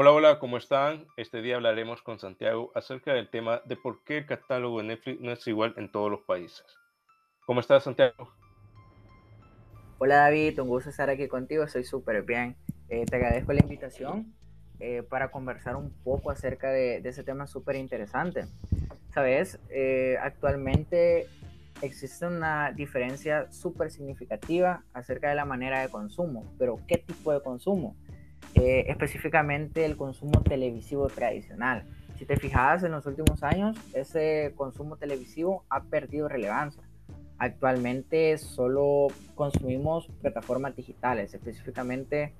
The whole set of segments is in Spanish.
Hola, hola, ¿cómo están? Este día hablaremos con Santiago acerca del tema de por qué el catálogo de Netflix no es igual en todos los países. ¿Cómo estás, Santiago? Hola David, un gusto estar aquí contigo, estoy súper bien. Eh, te agradezco la invitación eh, para conversar un poco acerca de, ese tema súper interesante. Sabes, eh, actualmente existe una diferencia súper significativa acerca de la manera de consumo, pero ¿qué tipo de consumo? Específicamente el consumo televisivo tradicional. Si te fijas, en los últimos años ese consumo televisivo ha perdido relevancia Actualmente solo consumimos plataformas digitales, específicamente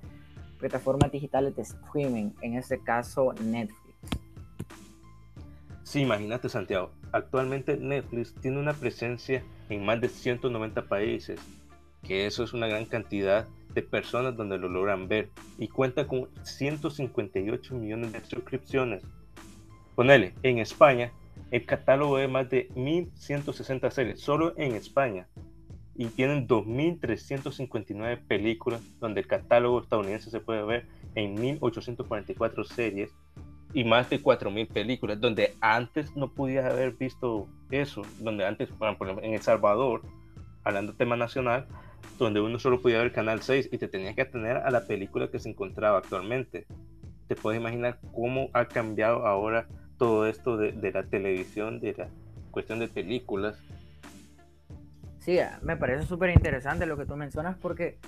plataformas digitales de streaming, en este caso Netflix. Sí, imagínate Santiago, actualmente Netflix tiene una presencia en más de 190 países, que eso es una gran cantidad de personas donde lo logran ver y cuenta con 158 millones de suscripciones. Ponele, en España el catálogo de más de 1.160 series, solo en España. Y tienen 2.359 películas, donde el catálogo estadounidense se puede ver en 1.844 series y más de 4.000 películas, donde antes no podías haber visto eso, donde antes, por ejemplo, en El Salvador, hablando tema nacional, donde uno solo podía ver Canal 6 y te tenías que atener a la película que se encontraba actualmente. Te puedes imaginar cómo ha cambiado ahora todo esto de, la televisión, de la cuestión de películas. Sí, me parece súper interesante lo que tú mencionas porque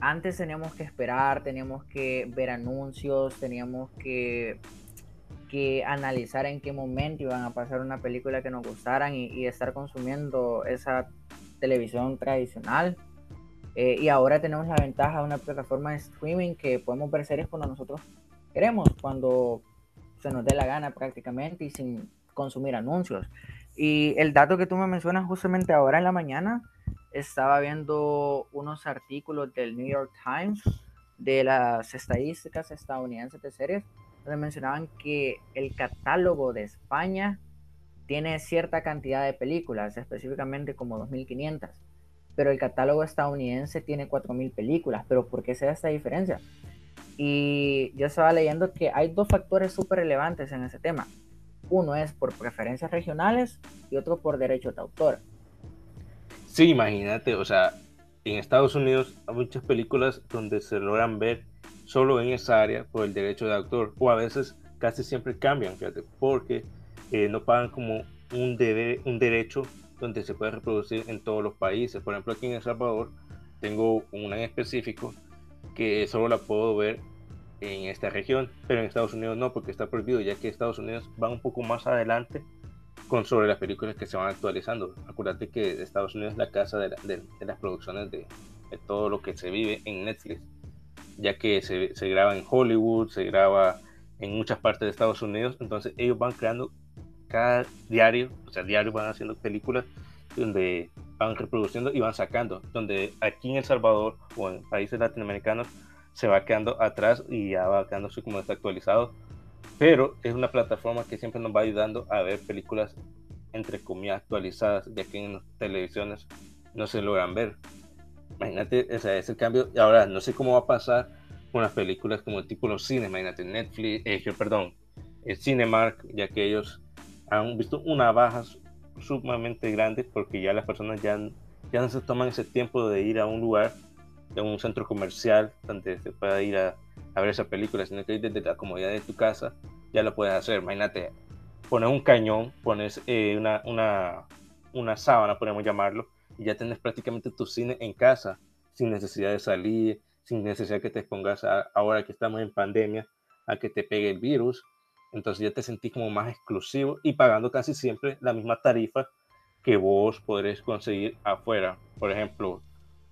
antes teníamos que esperar, teníamos que ver anuncios, teníamos que, que analizar en qué momento iban a pasar una película que nos gustaran y, estar consumiendo esa televisión tradicional. Eh, y ahora tenemos la ventaja de una plataforma de streaming que podemos ver series cuando nosotros queremos, cuando se nos dé la gana prácticamente y sin consumir anuncios. Y el dato que tú me mencionas justamente ahora en la mañana, estaba viendo unos artículos del New York Times de las estadísticas estadounidenses de series, donde mencionaban que el catálogo de España tiene cierta cantidad de películas, específicamente como 2.500, pero el catálogo estadounidense tiene 4.000 películas. ¿Pero por qué se da esta diferencia? Y yo estaba leyendo que hay dos factores súper relevantes en ese tema. Uno es por preferencias regionales y otro por derechos de autor. Sí, imagínate, o sea, en Estados Unidos hay muchas películas donde se logran ver solo en esa área por el derecho de autor, o a veces casi siempre cambian, fíjate, porque eh, no pagan como un, derecho donde se puede reproducir en todos los países. Por ejemplo, aquí en El Salvador tengo una en específico que solo la puedo ver en esta región, pero en Estados Unidos no, porque está prohibido, ya que Estados Unidos va un poco más adelante con sobre las películas que se van actualizando. Acuérdate que Estados Unidos es la casa de, las producciones de, todo lo que se vive en Netflix, ya que se, se, graba en Hollywood, se graba en muchas partes de Estados Unidos, entonces ellos van creando cada diario, o sea, diario van haciendo películas donde van reproduciendo y van sacando, donde aquí en El Salvador o en países latinoamericanos se va quedando atrás y ya va quedando así como desactualizado, pero es una plataforma que siempre nos va ayudando a ver películas entre comillas actualizadas, ya que en las televisiones no se logran ver. Imagínate, ese es el cambio. Ahora no sé cómo va a pasar con las películas como el tipo los cines, imagínate Netflix, eh, perdón, el Cinemark, ya que ellos han visto una baja sumamente grande porque ya las personas ya, ya no se toman ese tiempo de ir a un lugar, de un centro comercial donde se pueda ir a, a ver esa película, sino que desde la comodidad de tu casa ya lo puedes hacer. Imagínate, pones un cañón, pones eh, una, una, una sábana, podemos llamarlo, y ya tienes prácticamente tu cine en casa, sin necesidad de salir, sin necesidad que te expongas ahora que estamos en pandemia a que te pegue el virus entonces ya te sentís como más exclusivo y pagando casi siempre la misma tarifa que vos podréis conseguir afuera. Por ejemplo,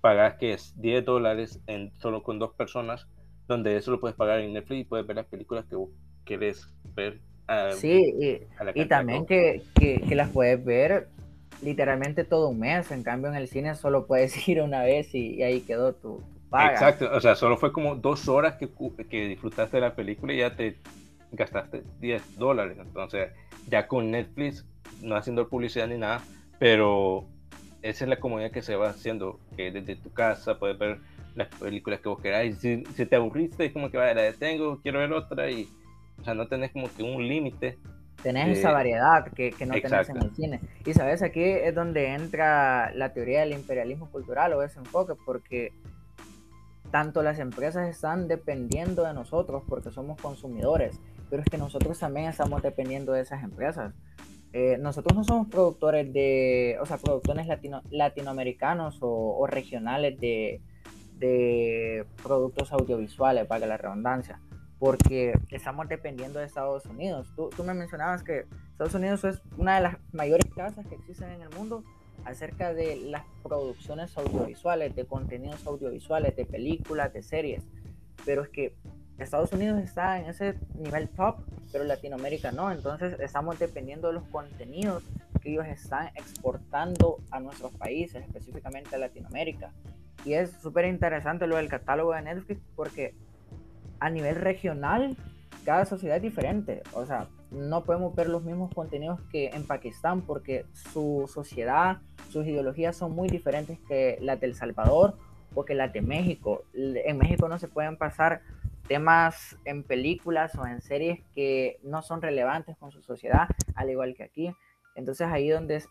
pagas que es 10 dólares en, solo con dos personas, donde eso lo puedes pagar en Netflix y puedes ver las películas que vos querés ver. Ah, sí, y, también que, que, que, las puedes ver literalmente todo un mes. En cambio, en el cine solo puedes ir una vez y, ahí quedó tu, paga. Exacto, o sea, solo fue como dos horas que, que disfrutaste de la película y ya te gastaste 10 dólares. Entonces, ya con Netflix, no haciendo publicidad ni nada, pero esa es la comunidad que se va haciendo, que desde tu casa puedes ver las películas que vos queráis. Si, si te aburriste, es como que vaya, la detengo, quiero ver otra y, o sea, no tenés como que un límite. Tenés esa variedad que, que no tenés en el cine. Y sabes, aquí es donde entra la teoría del imperialismo cultural o ese enfoque, porque tanto las empresas están dependiendo de nosotros porque somos consumidores, pero es que nosotros también estamos dependiendo de esas empresas. Eh, nosotros no somos productores de, o sea, productores latino, latinoamericanos o, regionales de, de, productos audiovisuales, para la redundancia, porque estamos dependiendo de Estados Unidos. Tú, tú, me mencionabas que Estados Unidos es una de las mayores casas que existen en el mundo acerca de las producciones audiovisuales, de contenidos audiovisuales, de películas, de series, pero es que Estados Unidos está en ese nivel top, pero Latinoamérica no. Entonces estamos dependiendo de los contenidos que ellos están exportando a nuestros países, específicamente a Latinoamérica. Y es súper interesante lo del catálogo de Netflix porque a nivel regional cada sociedad es diferente. O sea, no podemos ver los mismos contenidos que en Pakistán porque su sociedad, sus ideologías son muy diferentes que las del Salvador o que las de México. En México no se pueden pasar temas en películas o en series que no son relevantes con su sociedad, al igual que aquí. Entonces ahí donde es,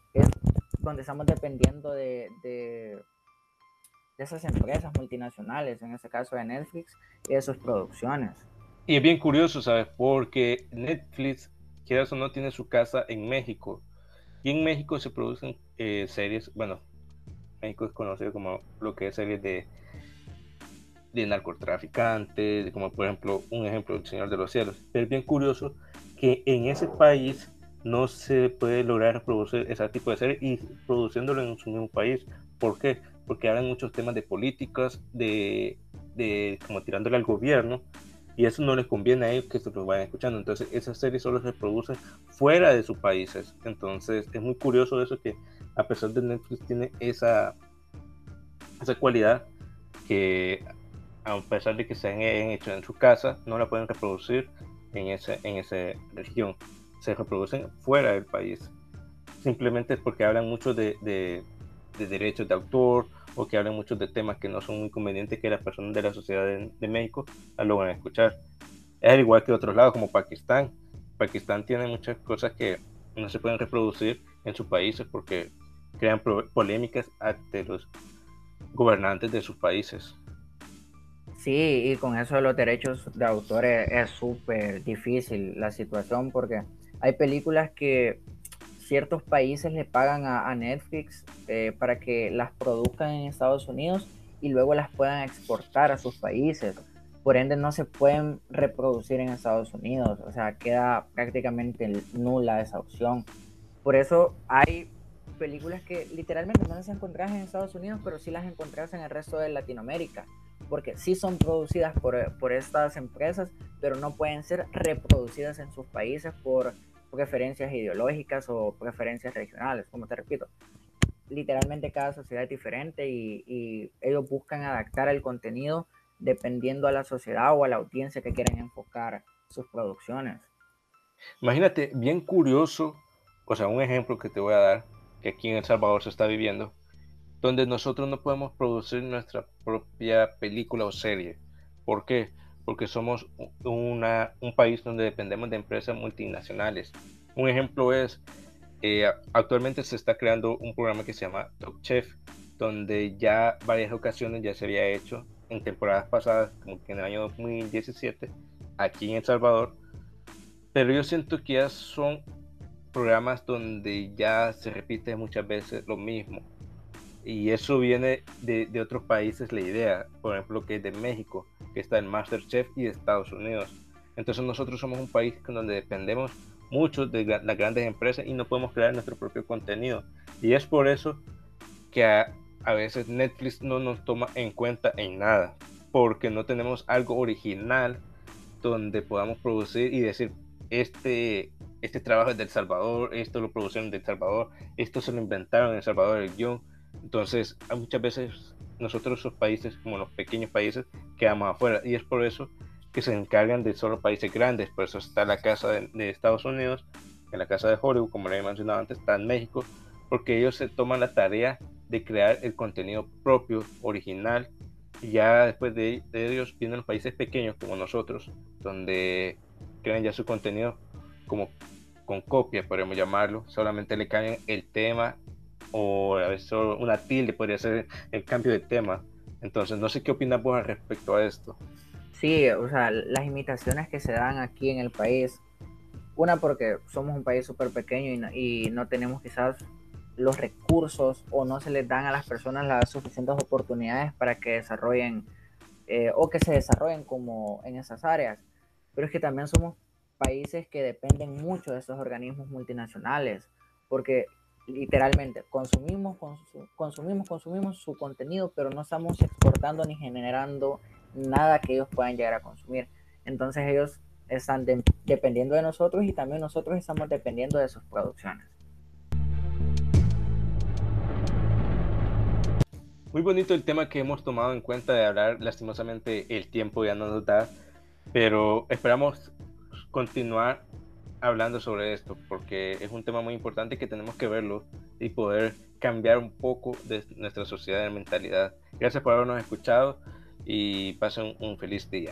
donde estamos dependiendo de, de, esas empresas multinacionales, en este caso de Netflix, y de sus producciones. Y es bien curioso, ¿sabes? Porque Netflix, quieras o no, tiene su casa en México. Y en México se producen eh, series, bueno, México es conocido como lo que es series de de narcotraficantes, como por ejemplo un ejemplo del Señor de los Cielos. Pero es bien curioso que en ese país no se puede lograr reproducir ese tipo de series y produciéndolo en su mismo país. ¿Por qué? Porque hablan muchos temas de políticas, de, de como tirándole al gobierno, y eso no les conviene a ellos que se los vayan escuchando. Entonces, esas series solo se producen fuera de sus países. Entonces, es muy curioso eso que, a pesar de Netflix, tiene esa, esa cualidad que a pesar de que se hayan hecho en su casa, no la pueden reproducir en, ese, en esa región. Se reproducen fuera del país. Simplemente porque hablan mucho de, derechos de autor o que hablan mucho de temas que no son muy convenientes que las personas de la sociedad de, México lo van a escuchar. Es al igual que otros lados, como Pakistán. Pakistán tiene muchas cosas que no se pueden reproducir en sus países porque crean polémicas ante los gobernantes de sus países. Sí, y con eso de los derechos de autor es súper difícil la situación porque hay películas que ciertos países le pagan a, Netflix eh, para que las produzcan en Estados Unidos y luego las puedan exportar a sus países. Por ende no se pueden reproducir en Estados Unidos, o sea, queda prácticamente nula esa opción. Por eso hay películas que literalmente no las encontrás en Estados Unidos, pero sí las encontrás en el resto de Latinoamérica porque sí son producidas por, por, estas empresas, pero no pueden ser reproducidas en sus países por preferencias ideológicas o preferencias regionales, como te repito. Literalmente cada sociedad es diferente y, ellos buscan adaptar el contenido dependiendo a la sociedad o a la audiencia que quieren enfocar sus producciones. Imagínate, bien curioso, o sea, un ejemplo que te voy a dar, que aquí en El Salvador se está viviendo, donde nosotros no podemos producir nuestra propia película o serie. ¿Por qué? Porque somos una, un país donde dependemos de empresas multinacionales. Un ejemplo es, eh, actualmente se está creando un programa que se llama Top Chef, donde ya varias ocasiones ya se había hecho en temporadas pasadas, como que en el año 2017, aquí en El Salvador. Pero yo siento que ya son programas donde ya se repite muchas veces lo mismo y eso viene de, de, otros países la idea, por ejemplo, que es de México, que está en Masterchef y de Estados Unidos. Entonces nosotros somos un país donde dependemos mucho de las grandes empresas y no podemos crear nuestro propio contenido. Y es por eso que a, veces Netflix no nos toma en cuenta en nada, porque no tenemos algo original donde podamos producir y decir, este, este trabajo es del Salvador, esto lo producieron del Salvador, esto se lo inventaron en El Salvador el guion entonces, muchas veces nosotros, esos países, como los pequeños países, quedamos afuera. Y es por eso que se encargan de solo países grandes. Por eso está la casa de, Estados Unidos, en la casa de Hollywood, como le he mencionado antes, está en México, porque ellos se toman la tarea de crear el contenido propio, original, y ya después de, ellos vienen los países pequeños como nosotros, donde crean ya su contenido como con copia, podríamos llamarlo, solamente le cambian el tema o a veces una tilde podría ser el cambio de tema. Entonces, no sé qué opinas vos al respecto a esto. Sí, o sea, las imitaciones que se dan aquí en el país, una porque somos un país súper pequeño y no, tenemos quizás los recursos o no se les dan a las personas las suficientes oportunidades para que desarrollen eh, o que se desarrollen como en esas áreas. Pero es que también somos países que dependen mucho de estos organismos multinacionales, porque literalmente consumimos, consumimos, consumimos su contenido, pero no estamos exportando ni generando nada que ellos puedan llegar a consumir. Entonces ellos están dependiendo de nosotros y también nosotros estamos dependiendo de sus producciones. Muy bonito el tema que hemos tomado en cuenta de hablar. Lastimosamente el tiempo ya no nos da, pero esperamos continuar hablando sobre esto porque es un tema muy importante que tenemos que verlo y poder cambiar un poco de nuestra sociedad de mentalidad. Gracias por habernos escuchado y pasen un feliz día.